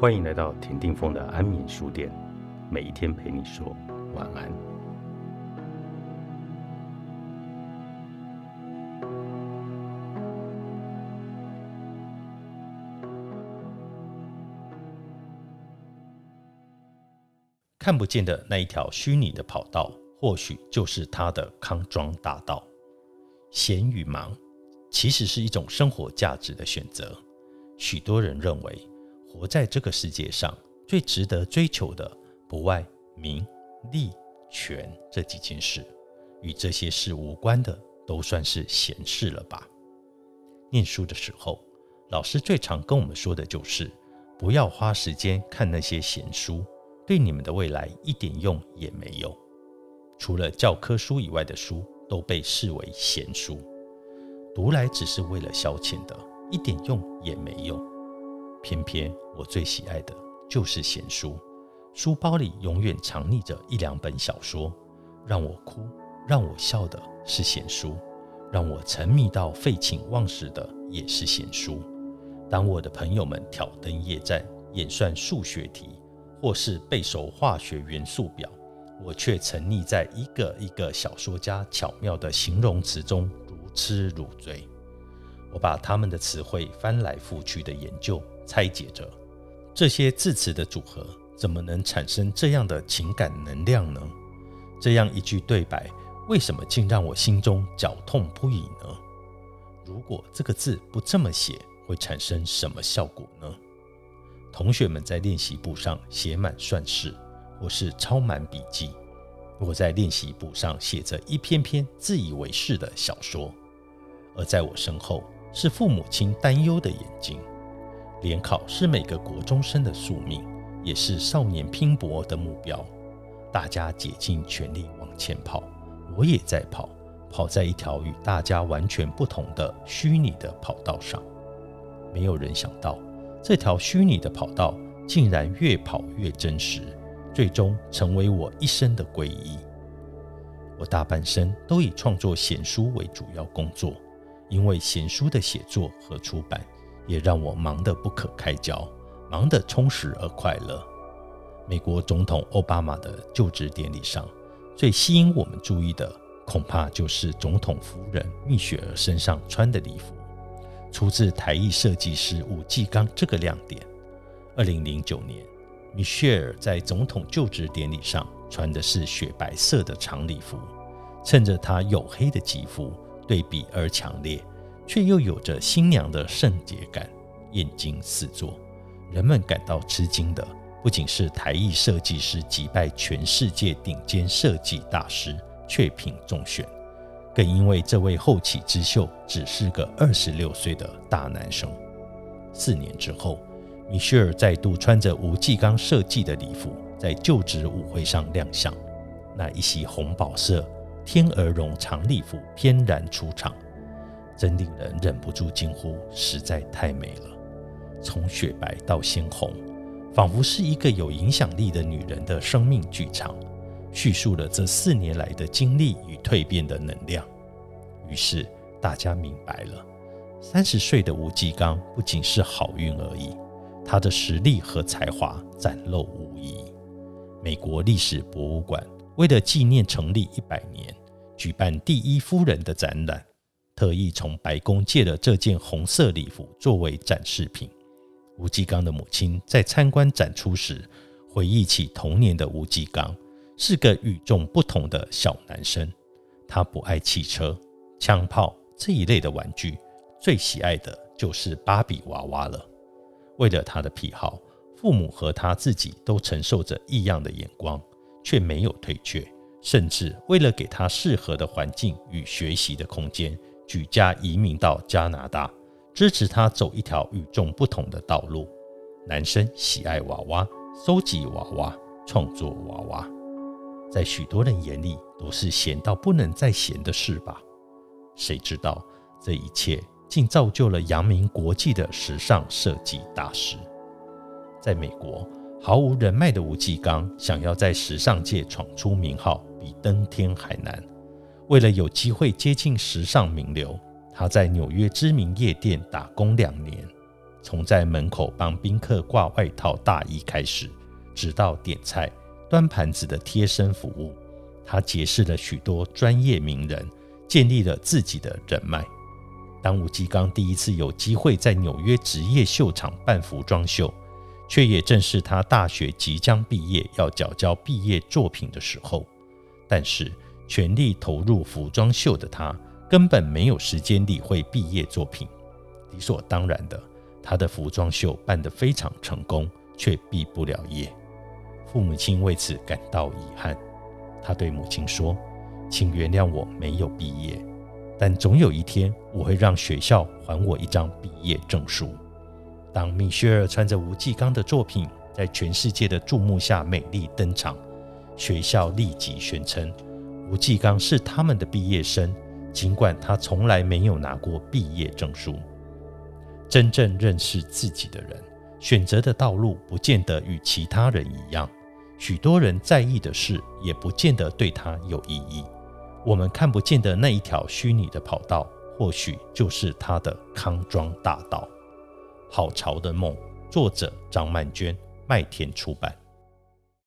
欢迎来到田定峰的安眠书店，每一天陪你说晚安。看不见的那一条虚拟的跑道，或许就是他的康庄大道。闲与忙，其实是一种生活价值的选择。许多人认为，活在这个世界上最值得追求的，不外名利权这几件事。与这些事无关的，都算是闲事了吧？念书的时候，老师最常跟我们说的就是，不要花时间看那些闲书，对你们的未来一点用也没有。除了教科书以外的书。都被视为闲书，读来只是为了消遣的，一点用也没有。偏偏我最喜爱的就是闲书，书包里永远藏匿着一两本小说，让我哭、让我笑的是闲书，让我沉迷到废寝忘食的也是闲书。当我的朋友们挑灯夜战，演算数学题，或是背熟化学元素表。我却沉溺在一个一个小说家巧妙的形容词中，如痴如醉。我把他们的词汇翻来覆去的研究、拆解着，这些字词的组合怎么能产生这样的情感能量呢？这样一句对白，为什么竟让我心中绞痛不已呢？如果这个字不这么写，会产生什么效果呢？同学们在练习簿上写满算式。或是抄满笔记，我在练习簿上写着一篇篇自以为是的小说，而在我身后是父母亲担忧的眼睛。联考是每个国中生的宿命，也是少年拼搏的目标。大家竭尽全力往前跑，我也在跑，跑在一条与大家完全不同的虚拟的跑道上。没有人想到，这条虚拟的跑道竟然越跑越真实。最终成为我一生的皈依。我大半生都以创作闲书为主要工作，因为闲书的写作和出版也让我忙得不可开交，忙得充实而快乐。美国总统奥巴马的就职典礼上，最吸引我们注意的，恐怕就是总统夫人蜜雪儿身上穿的礼服，出自台艺设计师吴继刚。这个亮点，二零零九年。米歇尔在总统就职典礼上穿的是雪白色的长礼服，趁着她黝黑的肌肤对比而强烈，却又有着新娘的圣洁感，艳惊四座。人们感到吃惊的不仅是台艺设计师击败全世界顶尖设计大师却品中选，更因为这位后起之秀只是个二十六岁的大男生。四年之后。米歇尔再度穿着吴继刚设计的礼服，在就职舞会上亮相。那一袭红宝色天鹅绒长礼服翩然出场，真令人忍不住惊呼：实在太美了！从雪白到鲜红，仿佛是一个有影响力的女人的生命剧场，叙述了这四年来的经历与蜕变的能量。于是大家明白了，三十岁的吴继刚不仅是好运而已。他的实力和才华展露无遗。美国历史博物馆为了纪念成立一百年，举办第一夫人的展览，特意从白宫借了这件红色礼服作为展示品。吴继刚的母亲在参观展出时，回忆起童年的吴继刚是个与众不同的小男生。他不爱汽车、枪炮这一类的玩具，最喜爱的就是芭比娃娃了。为了他的癖好，父母和他自己都承受着异样的眼光，却没有退却，甚至为了给他适合的环境与学习的空间，举家移民到加拿大，支持他走一条与众不同的道路。男生喜爱娃娃，收集娃娃，创作娃娃，在许多人眼里都是闲到不能再闲的事吧？谁知道这一切？竟造就了扬名国际的时尚设计大师。在美国，毫无人脉的吴继刚想要在时尚界闯出名号，比登天还难。为了有机会接近时尚名流，他在纽约知名夜店打工两年。从在门口帮宾客挂外套、大衣开始，直到点菜、端盘子的贴身服务，他结识了许多专业名人，建立了自己的人脉。当吴继刚第一次有机会在纽约职业秀场办服装秀，却也正是他大学即将毕业要缴交毕业作品的时候。但是，全力投入服装秀的他，根本没有时间理会毕业作品。理所当然的，他的服装秀办得非常成功，却毕不了业。父母亲为此感到遗憾。他对母亲说：“请原谅我没有毕业。”但总有一天，我会让学校还我一张毕业证书。当米歇尔穿着吴继刚的作品在全世界的注目下美丽登场，学校立即宣称吴继刚是他们的毕业生，尽管他从来没有拿过毕业证书。真正认识自己的人，选择的道路不见得与其他人一样，许多人在意的事也不见得对他有意义。我们看不见的那一条虚拟的跑道，或许就是他的康庄大道。好潮的梦，作者张曼娟，麦田出版。